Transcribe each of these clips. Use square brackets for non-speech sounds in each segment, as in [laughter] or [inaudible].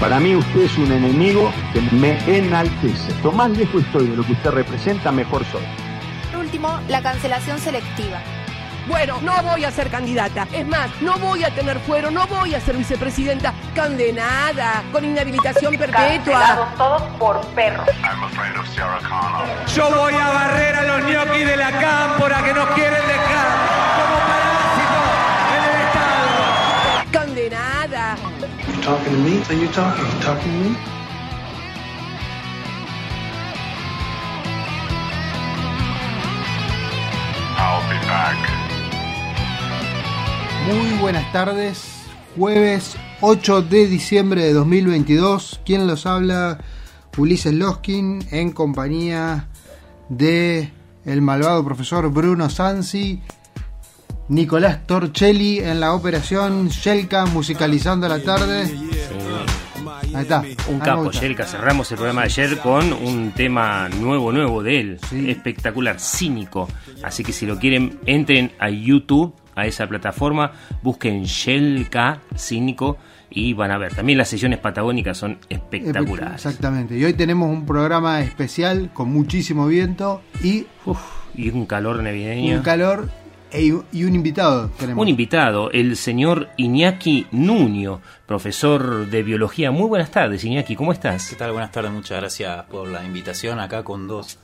Para mí usted es un enemigo que me enaltece. Lo más lejos estoy de lo que usted representa, mejor soy. Por último, la cancelación selectiva. Bueno, no voy a ser candidata. Es más, no voy a tener fuero, no voy a ser vicepresidenta. Condenada, con inhabilitación [laughs] perpetua. todos por perro. Yo voy a barrer a los ñoquis de la cámpora que nos quieren dejar como talking to me? Are you talking? You talking to me? Muy buenas tardes, jueves 8 de diciembre de 2022. ¿Quién los habla? Ulises Loskin en compañía de el malvado profesor Bruno Sansi, Nicolás Torchelli en la operación Shelka musicalizando la tarde. Ahí está. Un me capo, gusta. Yelka. Cerramos el programa de ayer con un tema nuevo, nuevo de él. Sí. Espectacular, cínico. Así que si lo quieren, entren a YouTube, a esa plataforma, busquen Yelka Cínico y van a ver. También las sesiones patagónicas son espectaculares. Exactamente. Y hoy tenemos un programa especial con muchísimo viento y Uf, y un calor navideño. un calor y un invitado tenemos. Un invitado, el señor Iñaki Nuño, profesor de biología. Muy buenas tardes, Iñaki, ¿cómo estás? ¿Qué tal? Buenas tardes, muchas gracias por la invitación acá con dos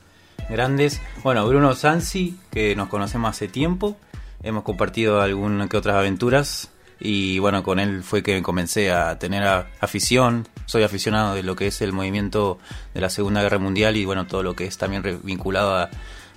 grandes. Bueno, Bruno Sansi, que nos conocemos hace tiempo, hemos compartido algunas que otras aventuras y bueno, con él fue que comencé a tener a- afición, soy aficionado de lo que es el movimiento de la Segunda Guerra Mundial y bueno, todo lo que es también re- vinculado a,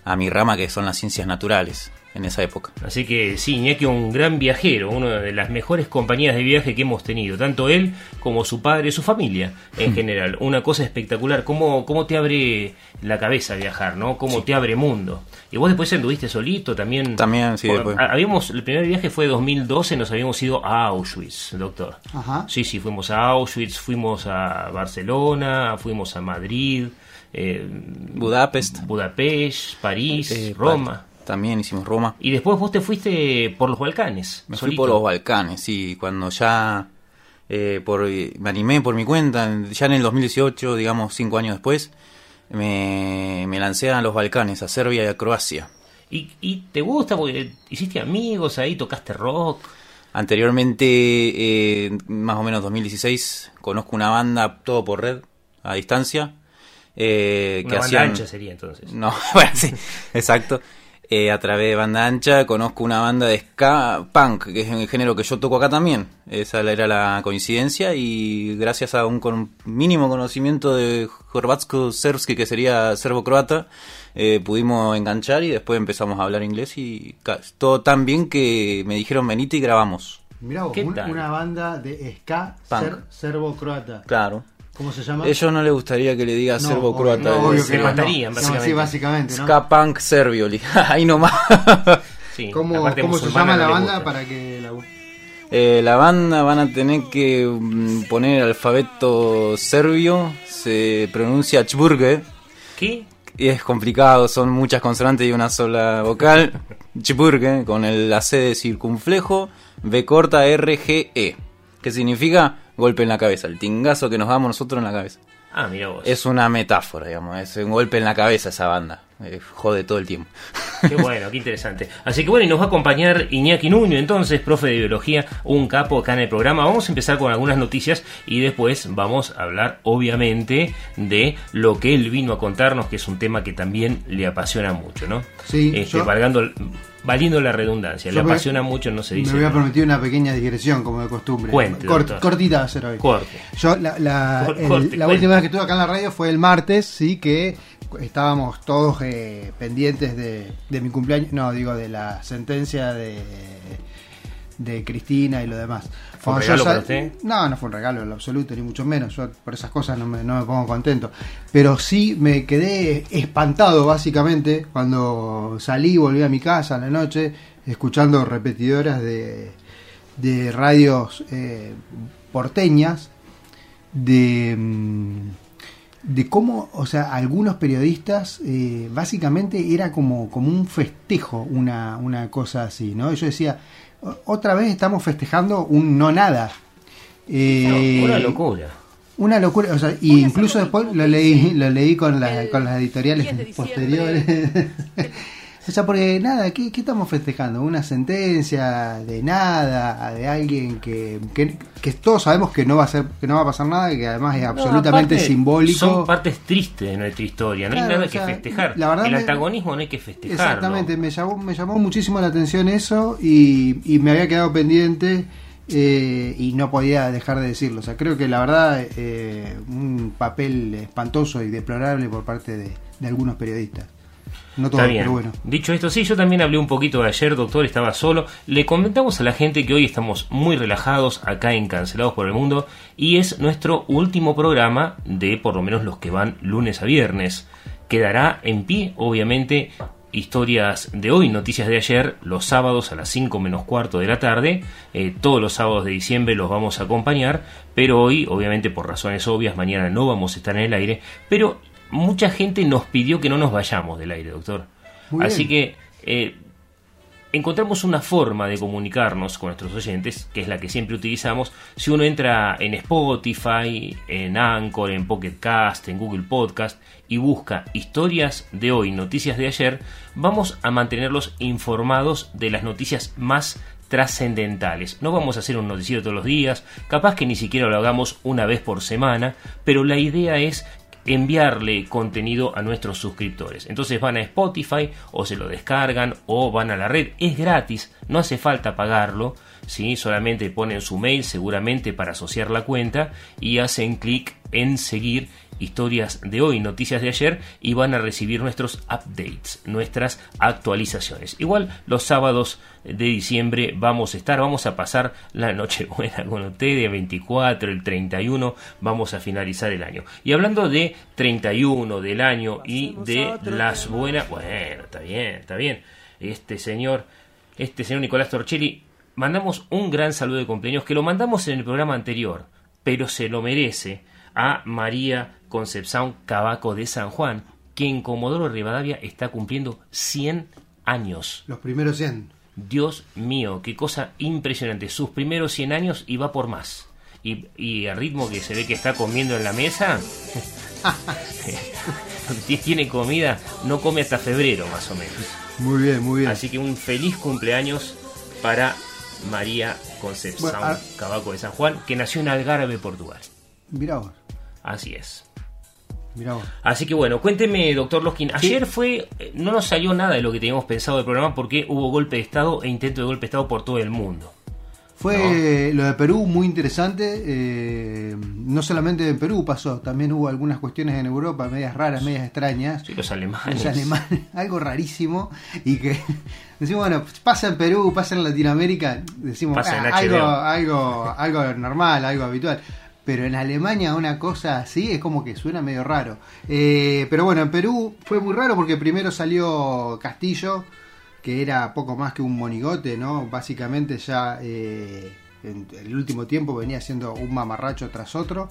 a mi rama que son las ciencias naturales en esa época. Así que sí, Iñaki un gran viajero, una de las mejores compañías de viaje que hemos tenido, tanto él como su padre y su familia en general. Una cosa espectacular, cómo, cómo te abre la cabeza viajar, ¿no? Cómo te abre mundo. Y vos después anduviste solito también. También, sí, después. ha- Habíamos, el primer viaje fue 2012, nos habíamos ido a Auschwitz, doctor. Ajá. Sí, sí, fuimos a Auschwitz, fuimos a Barcelona, fuimos a Madrid, eh, Budapest, Budapest, París, eh, Roma. También hicimos Roma. Y después vos te fuiste por los Balcanes. Me fui por los Balcanes, sí, cuando ya eh, por, me animé por mi cuenta, ya en el 2018, digamos cinco años después, me, me lancé a los Balcanes, a Serbia y a Croacia. ¿Y, y te gusta? Porque hiciste amigos ahí, tocaste rock. Anteriormente, eh, más o menos 2016, conozco una banda todo por red, a distancia, eh, Una que banda hacían... ancha sería entonces. No, [laughs] bueno, sí, exacto. Eh, a través de banda ancha conozco una banda de ska punk, que es el género que yo toco acá también. Esa era la coincidencia y gracias a un con- mínimo conocimiento de Horvatsko Serbski, que sería serbo-croata, eh, pudimos enganchar y después empezamos a hablar inglés y todo tan bien que me dijeron venite y grabamos. Mirá una banda de ska Punk. ser- serbo-croata. Claro. ¿Cómo se llama? Ellos no les gustaría que le diga No, serbo-croata. obvio- no, obvio que matarían, no. básicamente. Sí, básicamente, ¿no? Ska punk serbio, li- [laughs] ahí nomás. Sí, ¿Cómo, cómo se llama la banda para que la Eh, la banda van a tener que mm, poner el alfabeto serbio, se pronuncia Chburge, ¿Qué? y es complicado, son muchas consonantes y una sola vocal. [laughs] Chburge, con el la C de circunflejo, B corta R G E, que significa golpe en la cabeza, el tingazo que nos damos nosotros en la cabeza. Ah, mira vos. Es una metáfora, digamos, es un golpe en la cabeza esa banda, eh, jode todo el tiempo. Qué [laughs] bueno, qué interesante. Así que bueno, y nos va a acompañar Iñaki Nuño, entonces, profe de biología, un capo acá en el programa. Vamos a empezar con algunas noticias y después vamos a hablar, obviamente, de lo que él vino a contarnos, que es un tema que también le apasiona mucho, ¿no? Sí, Este, yo- valgando, valiendo la redundancia. Le Yo me- apasiona mucho, no se Me dice. voy a permitir una pequeña digresión, como de costumbre. Cuente, Cort- cortita va a ser hoy. Corte. Yo, la, la- Cor- el- corte, la cuente. última vez que estuve acá en la radio fue el martes, sí, que estábamos todos eh, pendientes de, de mi cumpleaños, no, digo, de la sentencia de de Cristina y lo demás. ¿Fue un regalo para usted? No, no fue un regalo en lo absoluto, ni mucho menos. Yo por esas cosas no me, no me pongo contento. Pero sí me quedé espantado, básicamente, cuando salí y volví a mi casa a la noche, escuchando repetidoras de, de radios eh, porteñas, de, mm, de cómo, o sea, algunos periodistas, eh, básicamente era como, como un festejo, una, una cosa así, ¿no? Yo decía, "O- otra vez estamos festejando un no nada. Eh, Una locura. una locura, o sea, y incluso después lo leí, lo leí con, la- con las editoriales posteriores. [laughs] o sea, porque nada, ¿qué, qué estamos festejando? Una sentencia de nada, de alguien que, que, que todos sabemos que no va a ser, que no va a pasar nada, y que además es No, absolutamente aparte, simbólico. Son partes tristes de nuestra historia. No hay nada o que sea, festejar. la verdad El me- antagonismo no hay que festejarlo. Exactamente, me llamó, me llamó muchísimo la atención eso y, y me había quedado pendiente eh, y no podía dejar de decirlo. O sea, creo que la verdad eh, un papel espantoso y deplorable por parte de, de algunos periodistas. No todos, Está bien. pero bueno. Dicho esto, sí, yo también hablé un poquito de ayer, doctor, estaba solo. Le comentamos a la gente que hoy estamos muy relajados acá en Cancelados por el Mundo y es nuestro último programa de por lo menos los que van lunes a viernes. Quedará en pie, obviamente, historias de hoy, noticias de ayer, los sábados a las 5 menos cuarto de la tarde. Eh, todos los sábados de diciembre los vamos a acompañar, pero hoy, obviamente por razones obvias, mañana no vamos a estar en el aire. Pero mucha gente nos pidió que no nos vayamos del aire, doctor. Muy Así bien. que eh, encontramos una forma de comunicarnos con nuestros oyentes, que es la que siempre utilizamos. Si uno entra en Spotify, en Anchor, en Pocket Cast, en Google Podcast y busca historias de hoy, noticias de ayer, vamos a mantenerlos informados de las noticias más trascendentales. No vamos a hacer un noticiero todos los días, capaz que ni siquiera lo hagamos una vez por semana, pero la idea es enviarle contenido a nuestros suscriptores. Entonces van a Spotify o se lo descargan o van a la red. Es gratis, no hace falta pagarlo. ¿sí? Solamente ponen su mail seguramente para asociar la cuenta y hacen clic en seguir historias de hoy, noticias de ayer y van a recibir nuestros updates, nuestras actualizaciones. Igual los sábados de diciembre vamos a estar, vamos a pasar la noche [laughs] buena con ustedes, el 24, el 31, vamos a finalizar el año. Y hablando de 31 del año y de las buenas, bueno, está bien, está bien. Este señor, este señor Nicolás Torchelli, mandamos un gran saludo de cumpleaños que lo mandamos en el programa anterior, pero se lo merece a María Concepción Cabaco de San Juan, que en Comodoro Rivadavia está cumpliendo 100 años. Los primeros 100. Dios mío, qué cosa impresionante. Sus primeros 100 años y va por más. Y, y al ritmo que se ve que está comiendo en la mesa, [laughs] tiene comida, no come hasta febrero más o menos. Muy bien, muy bien. Así que un feliz cumpleaños para María Concepción Bueno, Cabaco de San Juan, que nació en Algarve, Portugal. Mirá vos, Así es. mirá vos. Así que bueno, cuénteme, doctor Loskin. Ayer fue, eh, no nos salió nada de lo que teníamos pensado del programa porque hubo golpe de Estado e intento de golpe de Estado por todo el mundo. Fue lo de Perú muy interesante. eh, no solamente en Perú pasó, también hubo algunas cuestiones en Europa, medias raras, medias extrañas. Sí, los alemanes. Los alemanes, [laughs] algo rarísimo. Y que [laughs] decimos, bueno, pasa en Perú, pasa en Latinoamérica, decimos Pasa en "Ah, algo, HBO". algo, algo normal, algo habitual. Pero en Alemania una cosa así es como que suena medio raro. Eh, pero bueno, en Perú fue muy raro porque primero salió Castillo, que era poco más que un monigote, ¿no? Básicamente ya eh, en el último tiempo venía siendo un mamarracho tras otro.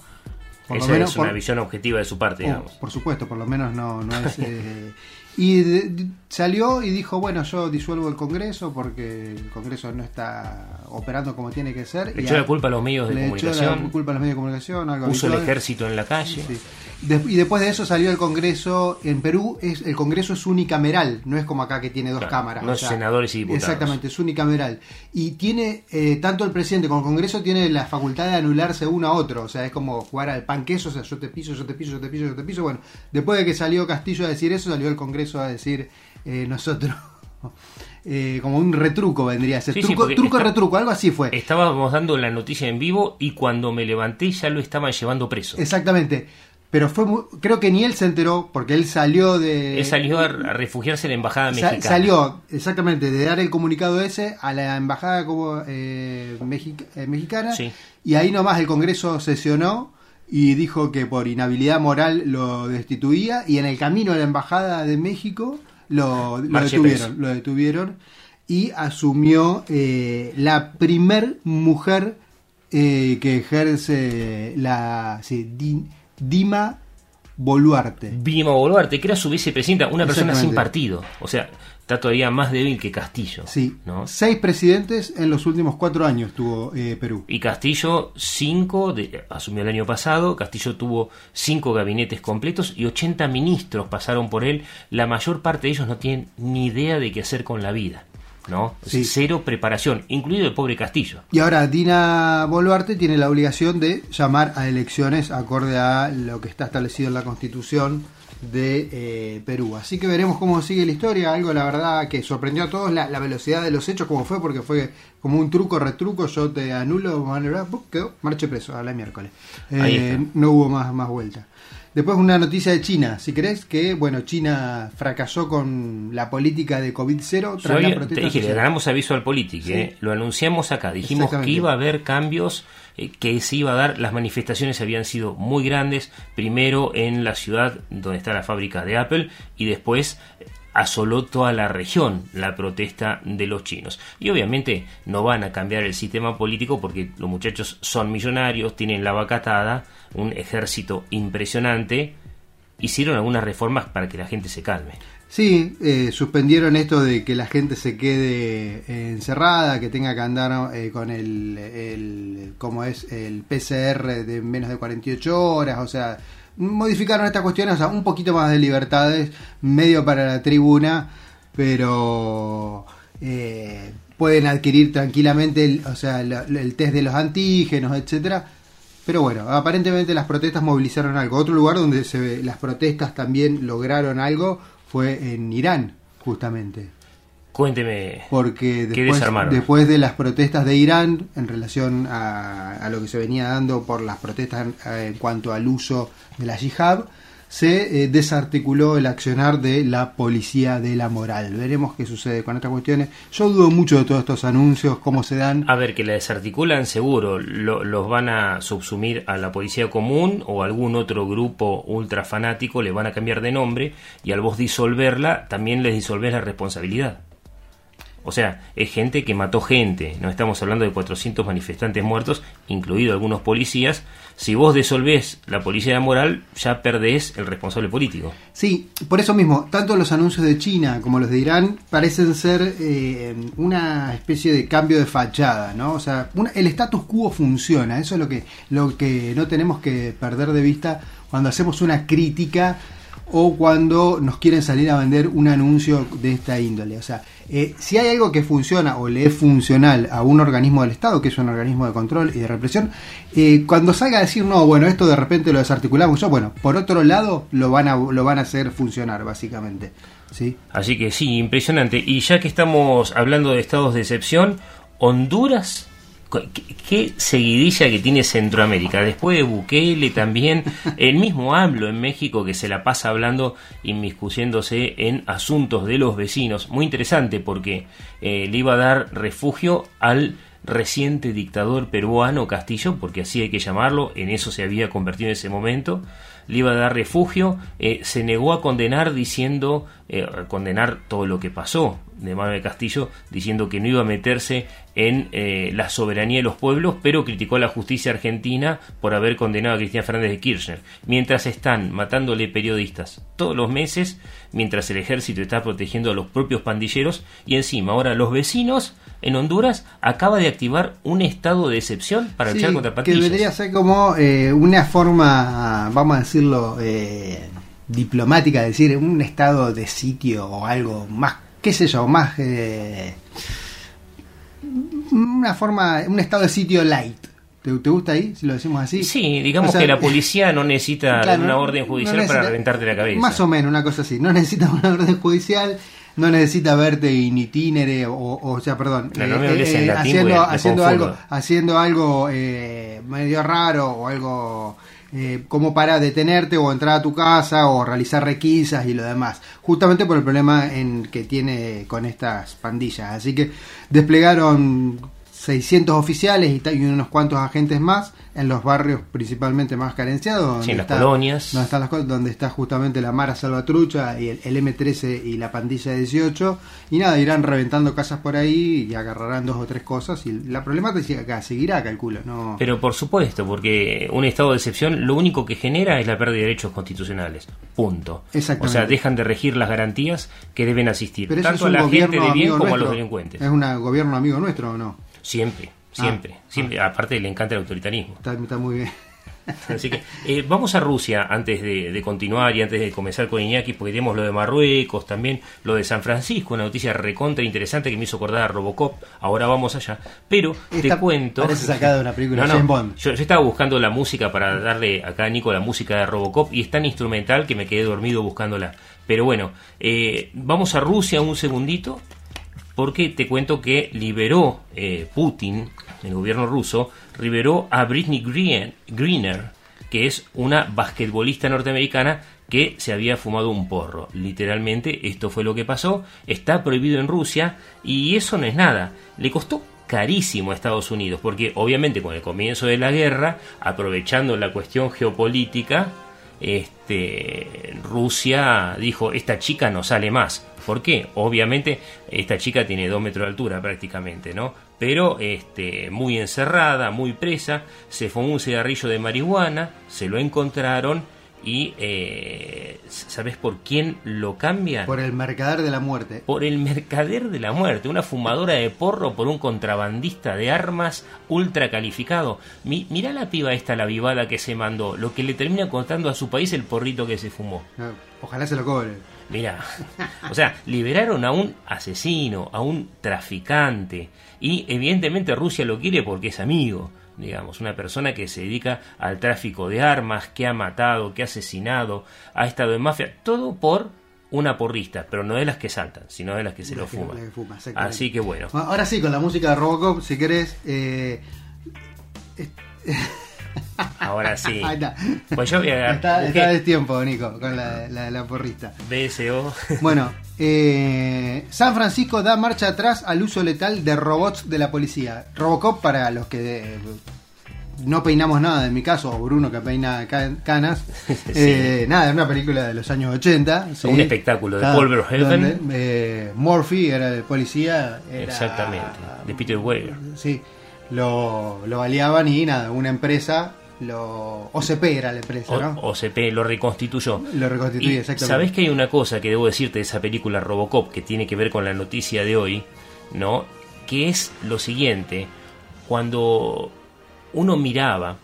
Por lo Esa menos es una por- visión objetiva de su parte, Oh, digamos. por supuesto, por lo menos no, no es. [laughs] eh, y de- de- salió y dijo: Bueno, yo disuelvo el Congreso porque el Congreso no está operando como tiene que ser. Le Y echó a- la culpa a los medios de le echó comunicación. la culpa a los medios de comunicación. Algo Puso el ejército en la calle. Sí. De- y después de eso salió el Congreso. En Perú es el Congreso es unicameral, no es como acá que tiene dos Claro, cámaras. no o senadores y diputados. Exactamente, es unicameral. Y tiene, eh, tanto el presidente como el Congreso tiene la facultad de anularse uno a otro. O sea, es como jugar al pan queso, o sea, yo te piso, yo te piso, yo te piso, yo te piso. Bueno, después de que salió Castillo a decir eso, salió el Congreso a decir eh, nosotros. [laughs] eh, como un retruco vendría a ser. Sí, truco, truco está- retruco, algo así fue. Estábamos dando la noticia en vivo y cuando me levanté ya lo estaban llevando preso. Exactamente. pero fue muy- creo que ni él se enteró porque él salió de Él salió a, refugiarse en la embajada mexicana. Salió exactamente de dar el comunicado ese a la embajada como eh, Mexi- eh, mexicana Sí. y ahí nomás el Congreso sesionó y dijo que por inhabilidad moral lo destituía y en el camino a la embajada de México lo, detuvieron, lo detuvieron y asumió eh, la primer mujer eh, que ejerce la sí, Dima Boluarte. Vilma Boluarte, que era su vicepresidenta, una persona sin partido. O sea, está todavía más débil que Castillo. Sí, ¿no? seis presidentes en los últimos cuatro años tuvo eh, Perú. Y Castillo, cinco, de- asumió el año pasado. Castillo tuvo cinco gabinetes completos y 80 ministros pasaron por él. La mayor parte de ellos no tienen ni idea de qué hacer con la vida. ¿no? Sí. Cero preparación, incluido el pobre Castillo. Y ahora Dina Boluarte tiene la obligación de llamar a elecciones acorde a lo que está establecido en la Constitución de eh, Perú. Así que veremos cómo sigue la historia. Algo, la verdad, que sorprendió a todos la, la velocidad de los hechos, como fue, porque fue como un truco, retruco. Yo te anulo, quedó, marche preso a la miércoles. Eh, no hubo más, más vuelta. Después una noticia de China, si crees que, bueno, China fracasó con la política de COVID-0 Yo tras la protesta te dije, le ganamos a Visual Politic, Sí. ¿eh? lo anunciamos acá, dijimos que iba a haber cambios, eh, que se iba a dar, las manifestaciones habían sido muy grandes, primero en la ciudad donde está la fábrica de Apple y después eh, asoló toda la región la protesta de los chinos. Y obviamente no van a cambiar el sistema político porque los muchachos son millonarios, tienen la vacatada, un ejército impresionante, hicieron algunas reformas para que la gente se calme. Sí, eh, suspendieron esto de que la gente se quede eh, encerrada, que tenga que andar eh, con el, el, como es el PCR de menos de 48 horas, o sea, modificaron estas cuestiones, o sea, un poquito más de libertades, medio para la tribuna, pero eh, pueden adquirir tranquilamente, el, o sea, la- el test de los antígenos, etcétera. Pero bueno, aparentemente las protestas movilizaron algo. Otro lugar donde se ve, las protestas también lograron algo fue en Irán, justamente. Cuénteme. Porque ¿Qué después, de las protestas de Irán, en relación a, a lo que se venía dando por las protestas eh, en cuanto al uso de la yihad, se eh, desarticuló el accionar de la policía de la moral. Veremos qué sucede con estas cuestiones. Yo dudo mucho de todos estos anuncios, cómo se dan. A ver, que la desarticulan seguro, lo- los van a subsumir a la policía común o algún otro grupo ultra fanático, le van a cambiar de nombre y al vos disolverla también les disolvés la responsabilidad. O sea, es gente que mató gente, no estamos hablando de 400 manifestantes muertos, incluido algunos policías. Si vos disolvés la policía de moral, ya perdés el responsable político. Sí, por eso mismo, tanto los anuncios de China como los de Irán parecen ser eh, una especie de cambio de fachada, ¿no? O sea, una- el status quo funciona, eso es lo que, lo que no tenemos que perder de vista cuando hacemos una crítica o cuando nos quieren salir a vender un anuncio de esta índole. O sea, eh, si hay algo que funciona o le es funcional a un organismo del Estado, que es un organismo de control y de represión, eh, cuando salga a decir, no, bueno, esto de repente lo desarticulamos, yo, bueno, por otro lado lo van a, lo van a hacer funcionar, básicamente. ¿sí? Así que sí, impresionante. Y ya que estamos hablando de estados de excepción, Honduras, ¿qué, qué seguidilla que tiene Centroamérica? Después de Bukele también, [laughs] el mismo AMLO en México que se la pasa hablando, inmiscuyéndose en asuntos de los vecinos. Muy interesante porque eh, le iba a dar refugio al reciente dictador peruano Castillo, porque así hay que llamarlo, en eso se había convertido en ese momento, le iba a dar refugio, eh, se negó a condenar diciendo, eh, condenar todo lo que pasó de Manuel Castillo, diciendo que no iba a meterse en eh, la soberanía de los pueblos, pero criticó a la justicia argentina por haber condenado a Cristina Fernández de Kirchner, mientras están matándole periodistas todos los meses, mientras el ejército está protegiendo a los propios pandilleros, y encima ahora los vecinos en Honduras acaba de activar un estado de excepción para Sí, luchar contra que pandillas. debería ser como eh, una forma, vamos a decirlo, eh, diplomática, de decir, un estado de sitio o algo más, qué sé yo, más... eh, una forma, un estado de sitio light. ¿Te, te gusta ahí, si lo decimos así? Sí, digamos O sea, que la policía no necesita Claro, una no- orden no judicial necesita- para reventarte la cabeza. Más o menos, una cosa así. No necesita [laughs] una orden judicial, no necesita verte in itinere, o, o sea, perdón, No, no me hables en latín haciendo, me haciendo algo, haciendo algo eh, medio raro o algo eh, como para detenerte o entrar a tu casa o realizar requisas y lo demás. Justamente por el problema en que tiene con estas pandillas. Así que desplegaron 600 oficiales y, unos cuantos agentes más en los barrios principalmente más carenciados. donde Sí, en las está- colonias. Donde, están las cosas- donde está justamente la Mara Salvatrucha y el, el M13 y la pandilla de 18. Y nada, irán reventando casas por ahí y agarrarán dos o tres cosas. Y la problemática seguirá, calculo. No, Pero por supuesto, porque un estado de excepción lo único que genera es la pérdida de derechos constitucionales. Punto. Exactamente. O sea, dejan de regir las garantías que deben asistir, Pero tanto a la gente de bien como a los delincuentes. ¿Es un gobierno amigo nuestro o no? Siempre, siempre, Ah. siempre. Aparte le encanta el autoritarismo. Está, está muy bien. [laughs] Así que eh, vamos a Rusia antes de, de continuar y antes de comenzar con Iñaki, porque tenemos lo de Marruecos, también lo de San Francisco, una noticia recontra interesante que me hizo acordar a Robocop. Ahora vamos allá. Pero te Esta cuento. parece sacada de una película No, de no, James Bond. Yo, yo estaba buscando la música para darle acá a Nico la música de Robocop y es tan instrumental que me quedé dormido buscándola. Pero bueno, eh, vamos a Rusia un segundito porque te cuento que liberó eh, Putin, el gobierno ruso, liberó a Britney Green- Greener, que es una basquetbolista norteamericana que se había fumado un porro. Literalmente, esto fue lo que pasó. Está prohibido en Rusia y eso no es nada. Le costó carísimo a Estados Unidos, porque obviamente con el comienzo de la guerra, aprovechando la cuestión geopolítica, este, Rusia dijo, esta chica no sale más. ¿Por qué? Obviamente esta chica tiene dos metros de altura prácticamente, ¿no? Pero este, muy encerrada, muy presa, se fumó un cigarrillo de marihuana, se lo encontraron y eh, ¿sabes por quién lo cambian? Por el mercader de la muerte. por el mercader de la muerte, una fumadora de porro por un contrabandista de armas ultra calificado. Mi, mirá la piba esta, la vivada que se mandó, lo que le termina contando a su país el porrito que se fumó. No, Ojalá se lo cobre. Mirá, o sea, liberaron a un asesino, a un traficante, y evidentemente Rusia lo quiere porque es amigo, digamos, una persona que se dedica al tráfico de armas, que ha matado, que ha asesinado, ha estado en mafia, todo por una porrista, pero no de las que saltan, sino de las que se lo que- fuman. que fuma. Así que bueno. Bueno, ahora sí, con la música de Robocop, si querés. eh, [laughs] Ahora sí. [laughs] Ahí está. Pues yo voy a Está, está de tiempo, Nico, con la, la, la porrista. BSO. [laughs] Bueno, eh, San Francisco da marcha atrás al uso letal de robots de la policía. Robocop, para los que eh, no peinamos nada, en mi caso, o Bruno que peina ca- canas, [laughs] eh, nada, es una película de los años 80. ¿sí? Un espectáculo de Paul Verhoeven. donde, eh, Murphy era el policía. era- Exactamente, de Peter Weir. Sí, lo, lo baleaban y nada, una empresa, lo OCP era la empresa, ¿no? OCP lo reconstituyó. Lo reconstituye, Y exactamente. Sabés que hay una cosa que debo decirte de esa película Robocop que tiene que ver con la noticia de hoy, ¿no? Que es lo siguiente: cuando uno miraba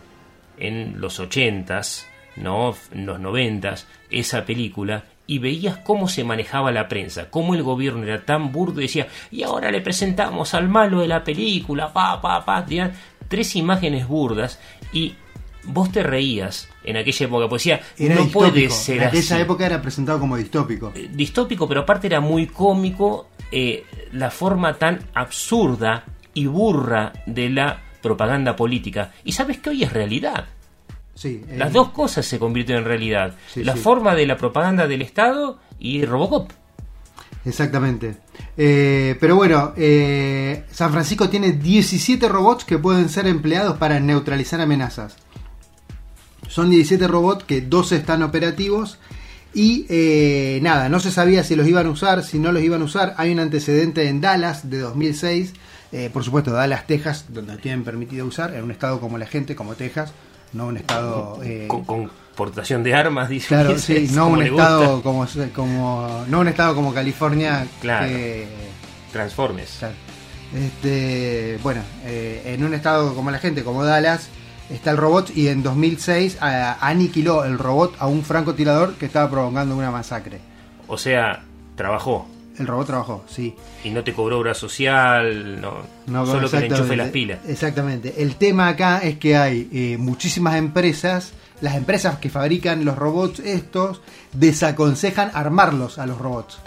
en los ochentas, ¿no? En los noventas, esa película y veías cómo se manejaba la prensa, cómo el gobierno era tan burdo y decía, y ahora le presentamos al malo de la película, pa, pa, pa, tenían tres imágenes burdas y vos te reías en aquella época, pues decía, Era no puede ser en así aquella época era presentado como distópico. distópico, pero aparte era muy cómico eh, la forma tan absurda y burra de la propaganda política. Y sabes que hoy es realidad. Sí, eh, Las dos cosas se convierten en realidad. Sí, la sí. forma de la propaganda del Estado y Robocop. Exactamente. Eh, pero bueno, eh, San Francisco tiene 17 robots que pueden ser empleados para neutralizar amenazas. Son 17 robots que 12 están operativos. Y eh, nada, no se sabía si los iban a usar, si no los iban a usar. Hay un antecedente en Dallas de 2006. eh, por supuesto, Dallas, Texas, donde tienen permitido usar, en un estado como la gente, como Texas, no un estado... eh, Con, con portación de armas, dice. Claro, [laughs] sí, no un gusta. estado como, como no un estado como California Claro. que Transformes. claro. este bueno eh, en un estado como la gente como Dallas está el robot y en 2006 a- aniquiló el robot a un francotirador que estaba provocando una masacre O sea, trabajó. El robot trabajó sí Y no te cobró obra social, no, No, solo que le enchufe las pilas. Exactamente. El tema acá es que hay eh, muchísimas empresas, las empresas que fabrican los robots estos, desaconsejan armarlos a los robots.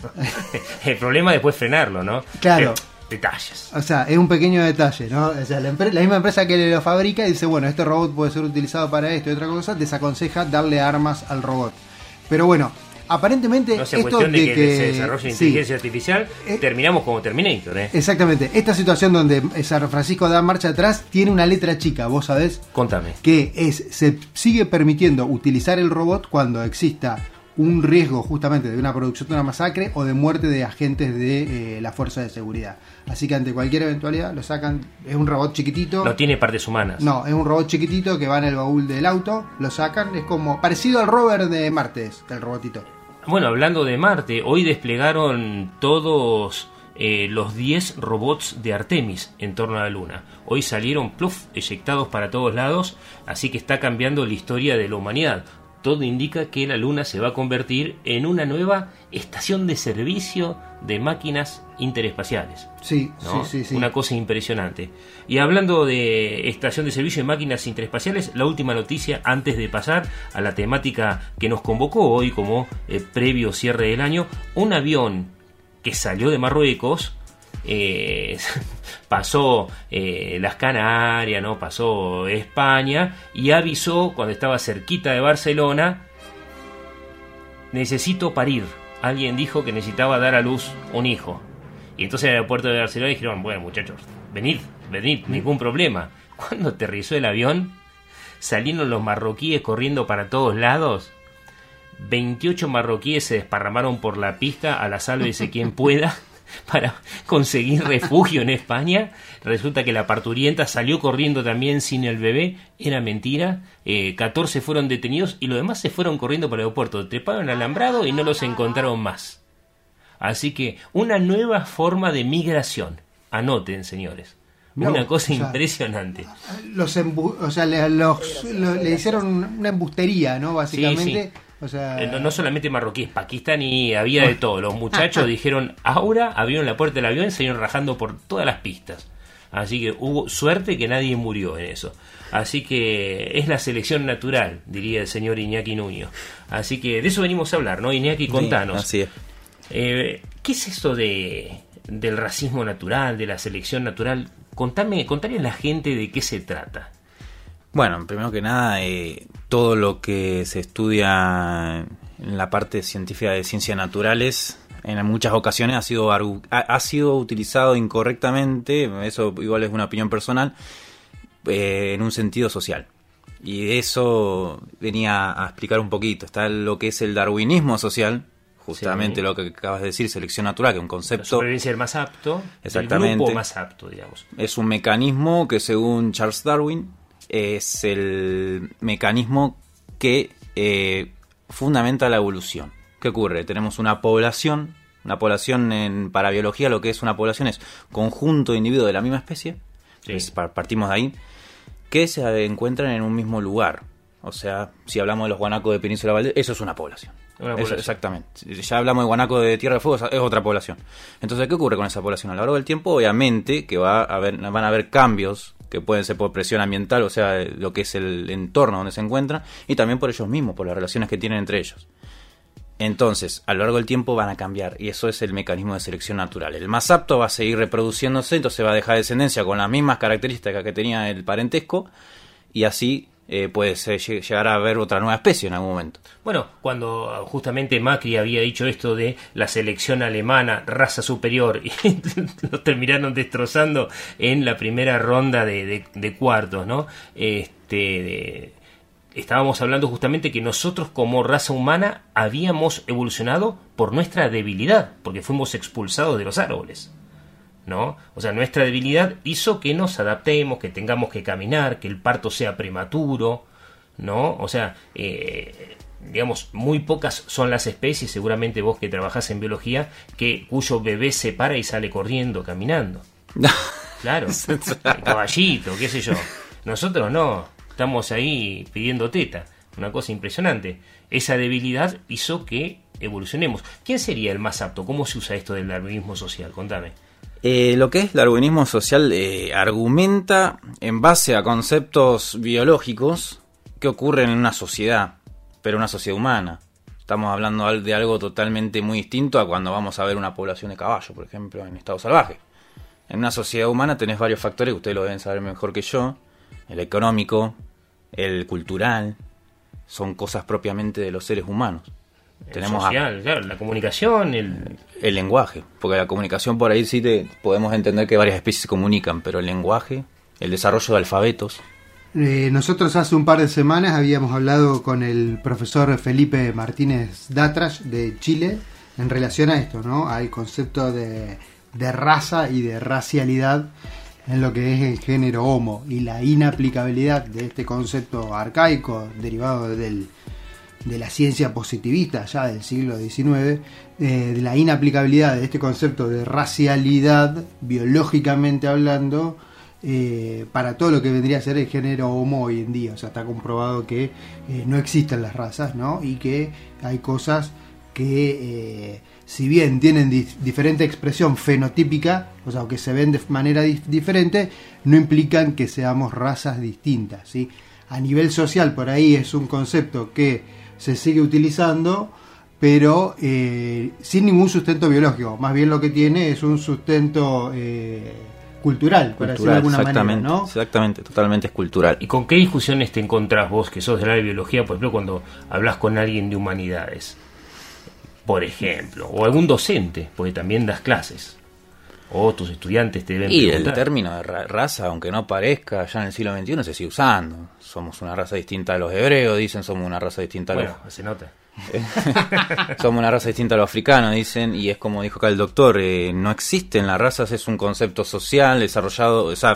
[laughs] El problema después frenarlo, ¿no? Claro. Pero, detalles. O sea, es un pequeño detalle, ¿no? O sea, la, la misma empresa que lo fabrica dice, bueno, este robot puede ser utilizado para esto y otra cosa, desaconseja darle armas al robot. Pero bueno, aparentemente No sea esto cuestión de de que, que... se desarrolle sí, inteligencia artificial, terminamos como Terminator, ¿eh? Exactamente, esta situación donde San Francisco da marcha atrás tiene una letra chica, vos sabés, Contame. que es se sigue permitiendo utilizar el robot cuando exista un riesgo justamente de una producción de una masacre o de muerte de agentes de eh, la fuerza de seguridad. Así que ante cualquier eventualidad lo sacan, es un robot chiquitito. No tiene partes humanas. No, es un robot chiquitito que va en el baúl del auto, lo sacan, es como parecido al rover de Marte, es el robotito. Bueno, hablando de Marte, hoy desplegaron todos eh, los 10 robots de Artemis en torno a la Luna. Hoy salieron pluf, eyectados para todos lados, así que está cambiando la historia de la humanidad. Todo indica que la Luna se va a convertir en una nueva estación de servicio de máquinas interespaciales. Sí, ¿no? sí, sí, sí. Una cosa impresionante. Y hablando de estación de servicio de máquinas interespaciales, la última noticia antes de pasar a la temática que nos convocó hoy como eh, previo cierre del año, un avión que salió de Marruecos eh, [laughs] pasó eh, las Canarias, ¿no? pasó España y avisó cuando estaba cerquita de Barcelona, necesito parir. Alguien dijo que necesitaba dar a luz un hijo. Y entonces en el aeropuerto de Barcelona dijeron, bueno muchachos, venid, venid, ningún problema. [laughs] Cuando aterrizó el avión, salieron los marroquíes corriendo para todos lados. 28 marroquíes se desparramaron por la pista a la sálvese quien pueda [laughs] [laughs] para conseguir refugio en España. Resulta que la parturienta salió corriendo también sin el bebé. Era mentira. Eh, 14 fueron detenidos y los demás se fueron corriendo para el aeropuerto. Treparon al alambrado y no los encontraron más. Así que una nueva forma de migración. Anoten, señores. Mirá Una cosa o sea, impresionante. Los embu- o sea, le, los- lo- le hicieron una embustería, ¿no? Básicamente. Sí, sí. O sea, Eh, No, no solamente marroquíes, pakistaní, había de todo. Los muchachos [laughs] dijeron ahora, abrieron la puerta del avión y salieron rajando por todas las pistas. Así que hubo suerte que nadie murió en eso. Así que es la selección natural, diría el señor Iñaki Nuño. Así que de eso venimos a hablar, ¿no? Iñaki, contanos. así es. Eh, ¿Qué es esto de, del racismo natural, de la selección natural? Contame, contale a la gente de qué se trata. Bueno, primero que nada, eh, todo lo que se estudia en la parte científica de ciencias naturales, en muchas ocasiones ha sido, ha, sido utilizado incorrectamente, eso igual es una opinión personal, eh, en un sentido social. Y de eso venía a explicar un poquito. Está lo que es el darwinismo social, justamente Sí. lo que acabas de decir, selección natural, que es un La concepto... supervivencia del más apto, Exactamente. el grupo más apto, digamos. Es un mecanismo que según Charles Darwin es el mecanismo que eh, fundamenta la evolución. ¿Qué ocurre? Tenemos una población, una población en, para biología lo que es una población es conjunto de individuos de la misma especie, Sí. es- pa- partimos de ahí, que se encuentran en un mismo lugar. O sea, si hablamos de los guanacos de Península Valdés, eso es una población. Una Eso, población. exactamente. Si Ya hablamos de guanaco de Tierra de Fuego, es otra población. Entonces, ¿qué ocurre con esa población? A lo largo del tiempo, obviamente, que va a haber, van a haber cambios que pueden ser por presión ambiental, o sea, lo que es el entorno donde se encuentran, y también por ellos mismos, por las relaciones que tienen entre ellos. Entonces, a lo largo del tiempo van a cambiar, y eso es el mecanismo de selección natural. El más apto va a seguir reproduciéndose, entonces va a dejar descendencia con las mismas características que tenía el parentesco, y así eh, puede ser- lle- llegar a haber otra nueva especie en algún momento. Bueno, cuando justamente Macri había dicho esto de la selección alemana, raza superior, [laughs] y lo terminaron destrozando en la primera ronda de, cuartos, ¿no? Este, estábamos hablando justamente que nosotros como raza humana habíamos evolucionado por nuestra debilidad, porque fuimos expulsados de los árboles. ¿No? O sea, nuestra debilidad hizo que nos adaptemos, que tengamos que caminar, que el parto sea prematuro, ¿no? O sea, eh, digamos, muy pocas son las especies, seguramente vos que trabajás en biología, que cuyo bebé se para y sale corriendo, caminando. [laughs] Claro, el caballito, qué sé yo. Nosotros no, estamos ahí pidiendo teta, una cosa impresionante. Esa debilidad hizo que evolucionemos. ¿Quién sería el más apto? ¿Cómo se usa esto del darwinismo social? Contame. Eh, lo que es darwinismo social eh, argumenta en base a conceptos biológicos que ocurren en una sociedad, pero una sociedad humana. Estamos hablando de algo totalmente muy distinto a cuando vamos a ver una población de caballos, por ejemplo, en estado salvaje. En una sociedad humana tenés varios factores ustedes lo deben saber mejor que yo. El económico, el cultural, son cosas propiamente de los seres humanos. Tenemos a- social, claro, la comunicación, el... el lenguaje, porque la comunicación por ahí sí te, podemos entender que varias especies se comunican, pero el lenguaje, el desarrollo de alfabetos, Eh, nosotros hace un par de semanas habíamos hablado con el profesor Felipe Martínez Datrash de Chile en relación a esto, ¿no? Al concepto de, de raza y de racialidad en lo que es el género homo y la inaplicabilidad de este concepto arcaico derivado del, de la ciencia positivista ya del siglo XIX, eh, de la inaplicabilidad de este concepto de racialidad, biológicamente hablando, eh, para todo lo que vendría a ser el género homo hoy en día. O sea, está comprobado que eh, no existen las razas, ¿no? Y que hay cosas que, si bien tienen di- diferente expresión fenotípica, o sea, que se ven de manera dif- diferente, no implican que seamos razas distintas, ¿sí? A nivel social, por ahí es un concepto que se sigue utilizando, pero eh, sin ningún sustento biológico. Más bien lo que tiene es un sustento eh, cultural, por decirlo de cultural, alguna manera, exactamente, ¿no? exactamente, totalmente es cultural. ¿Y con qué discusiones te encontrás vos, que sos del área de biología, por ejemplo, cuando hablas con alguien de humanidades? Por ejemplo, o algún docente, porque también das clases. O tus estudiantes te deben Y el término de ra- raza, aunque no parezca, ya en el siglo XXI se sigue usando. Somos una raza distinta a los hebreos, dicen, somos una raza distinta a los... Bueno, se nota. [laughs] Somos una raza distinta a los africanos, dicen, y es como dijo acá el doctor, eh, no existen las razas, es un concepto social desarrollado, o sea,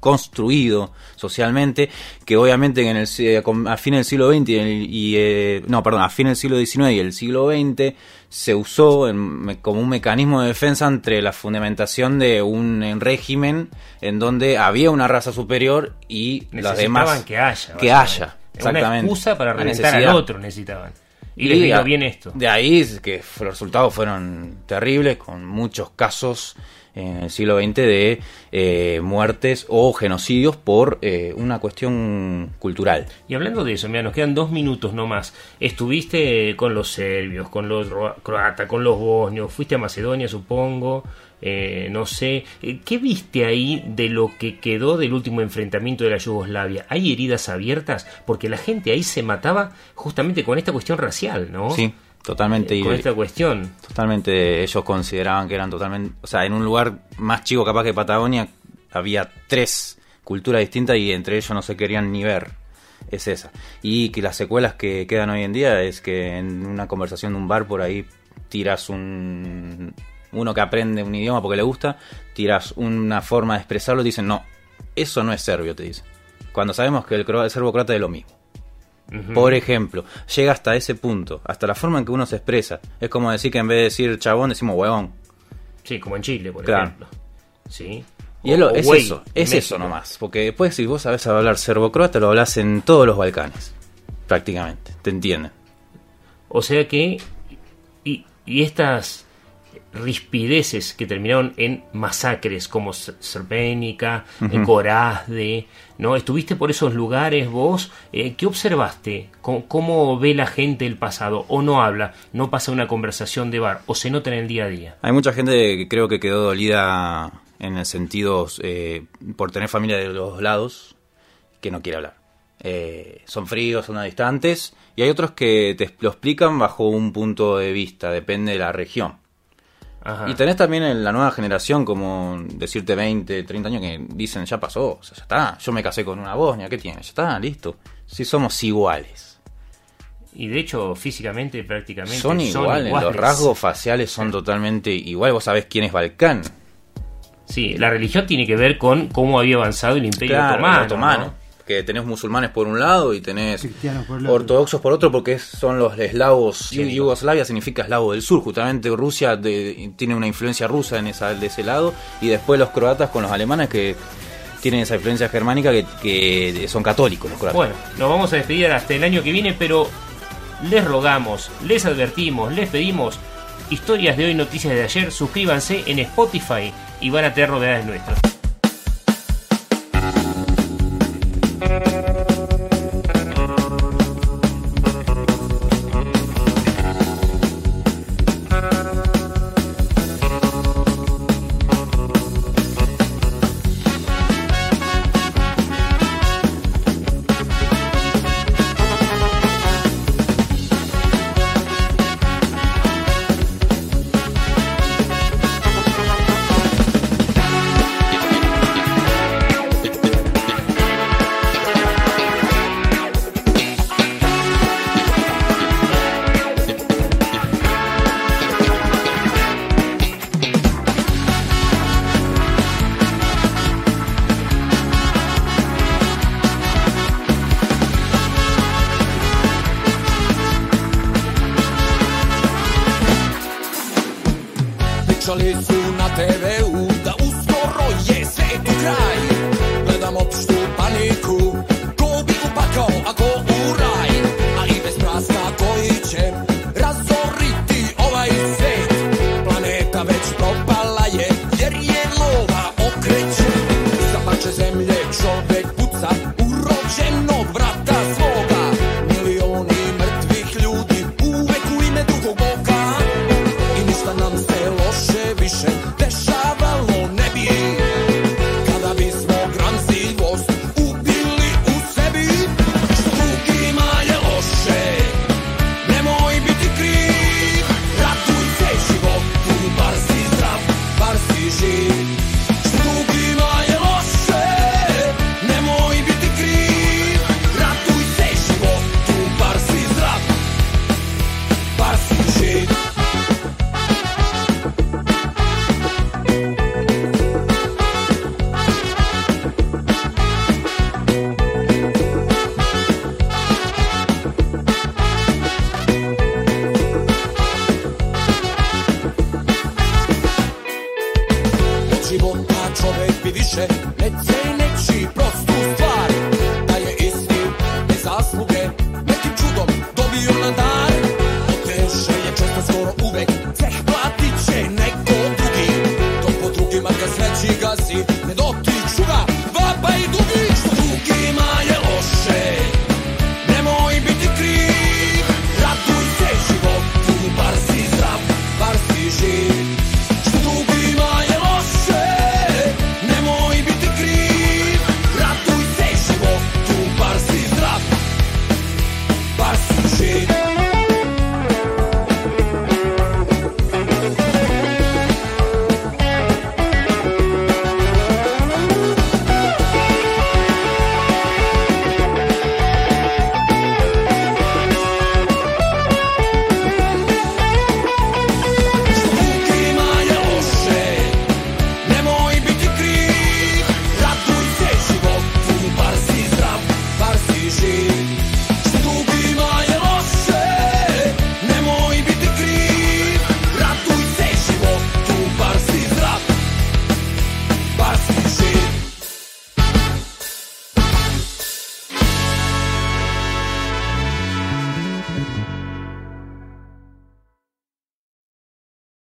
construido socialmente, que obviamente en el, eh, a fin del siglo XX y, el- y, eh, no, perdón, a fin del siglo XIX y el siglo XX se usó en- como un mecanismo de defensa entre la fundamentación de un régimen en donde había una raza superior y las demás que haya. que haya. Una Exactamente. excusa para reventar al otro necesitaban. Y, les vino bien esto. De ahí que los resultados fueron terribles, con muchos casos en el siglo XX de eh, muertes o genocidios por eh, una cuestión cultural. Y hablando de eso, mira, nos quedan dos minutos no más. Estuviste con los serbios, con los ro- croatas, con los bosnios, fuiste a Macedonia, supongo, eh, no sé. Eh, ¿Qué viste ahí de lo que quedó del último enfrentamiento de la Yugoslavia? ¿Hay heridas abiertas? Porque la gente ahí se mataba justamente con esta cuestión racial, ¿no? Sí, totalmente. Eh, con esta cuestión. Totalmente, ellos consideraban que eran totalmente, o sea, en un lugar más chico capaz que Patagonia había tres culturas distintas y entre ellos no se querían ni ver. Es esa. Y que las secuelas que quedan hoy en día es que en una conversación de un bar por ahí tiras un uno que aprende un idioma porque le gusta, tiras una forma de expresarlo y dicen, "No, eso no es serbio", te dicen. Cuando sabemos que el, el serbo croata es lo mismo. Por ejemplo, llega hasta ese punto, hasta la forma en que uno se expresa. Es como decir que en vez de decir chabón decimos huevón. Sí, como en Chile, por Claro. ejemplo. Sí. Y es, lo- eso, es México. eso nomás. Porque después si vos sabés hablar serbo-croata, lo hablas en todos los Balcanes. Prácticamente, te entienden. O sea que. Y, y estas rispideces que terminaron en masacres como Srebrenica, Ujú. en Gorazde, ¿no? ¿Estuviste por esos lugares vos? Eh, ¿Qué observaste? ¿Cómo, cómo ve la gente el pasado? ¿O no habla? ¿No pasa una conversación de bar? ¿O se nota en el día a día? Hay mucha gente que creo que quedó dolida en el sentido eh, por tener familia de los lados que no quiere hablar. Eh, son fríos, son distantes y hay otros que te lo explican bajo un punto de vista, depende de la región. Ajá. Y tenés también en la nueva generación, como decirte 20, 30 años, que dicen, ya pasó, o sea, ya está, yo me casé con una bosnia, ¿qué tiene? Ya está, listo. Si somos iguales. Y de hecho, físicamente, prácticamente. Son iguales, los rasgos faciales son totalmente iguales. Vos sabés quién es Balcán. Sí, la religión tiene que ver con cómo había avanzado el imperio Claro, otomano. el otomano. ¿no? Que tenés musulmanes por un lado y tenés Cristianos por ortodoxos por otro, porque son los eslavos. Sí. Yugoslavia significa eslavo del sur. Justamente Rusia de- tiene una influencia rusa en esa, de ese lado. Y después los croatas con los alemanes que tienen esa influencia germánica que, que son católicos los croatas. Bueno, nos vamos a despedir hasta el año que viene, pero les rogamos, les advertimos, les pedimos historias de hoy, noticias de ayer, suscríbanse en Spotify y van a tener novedades nuestras.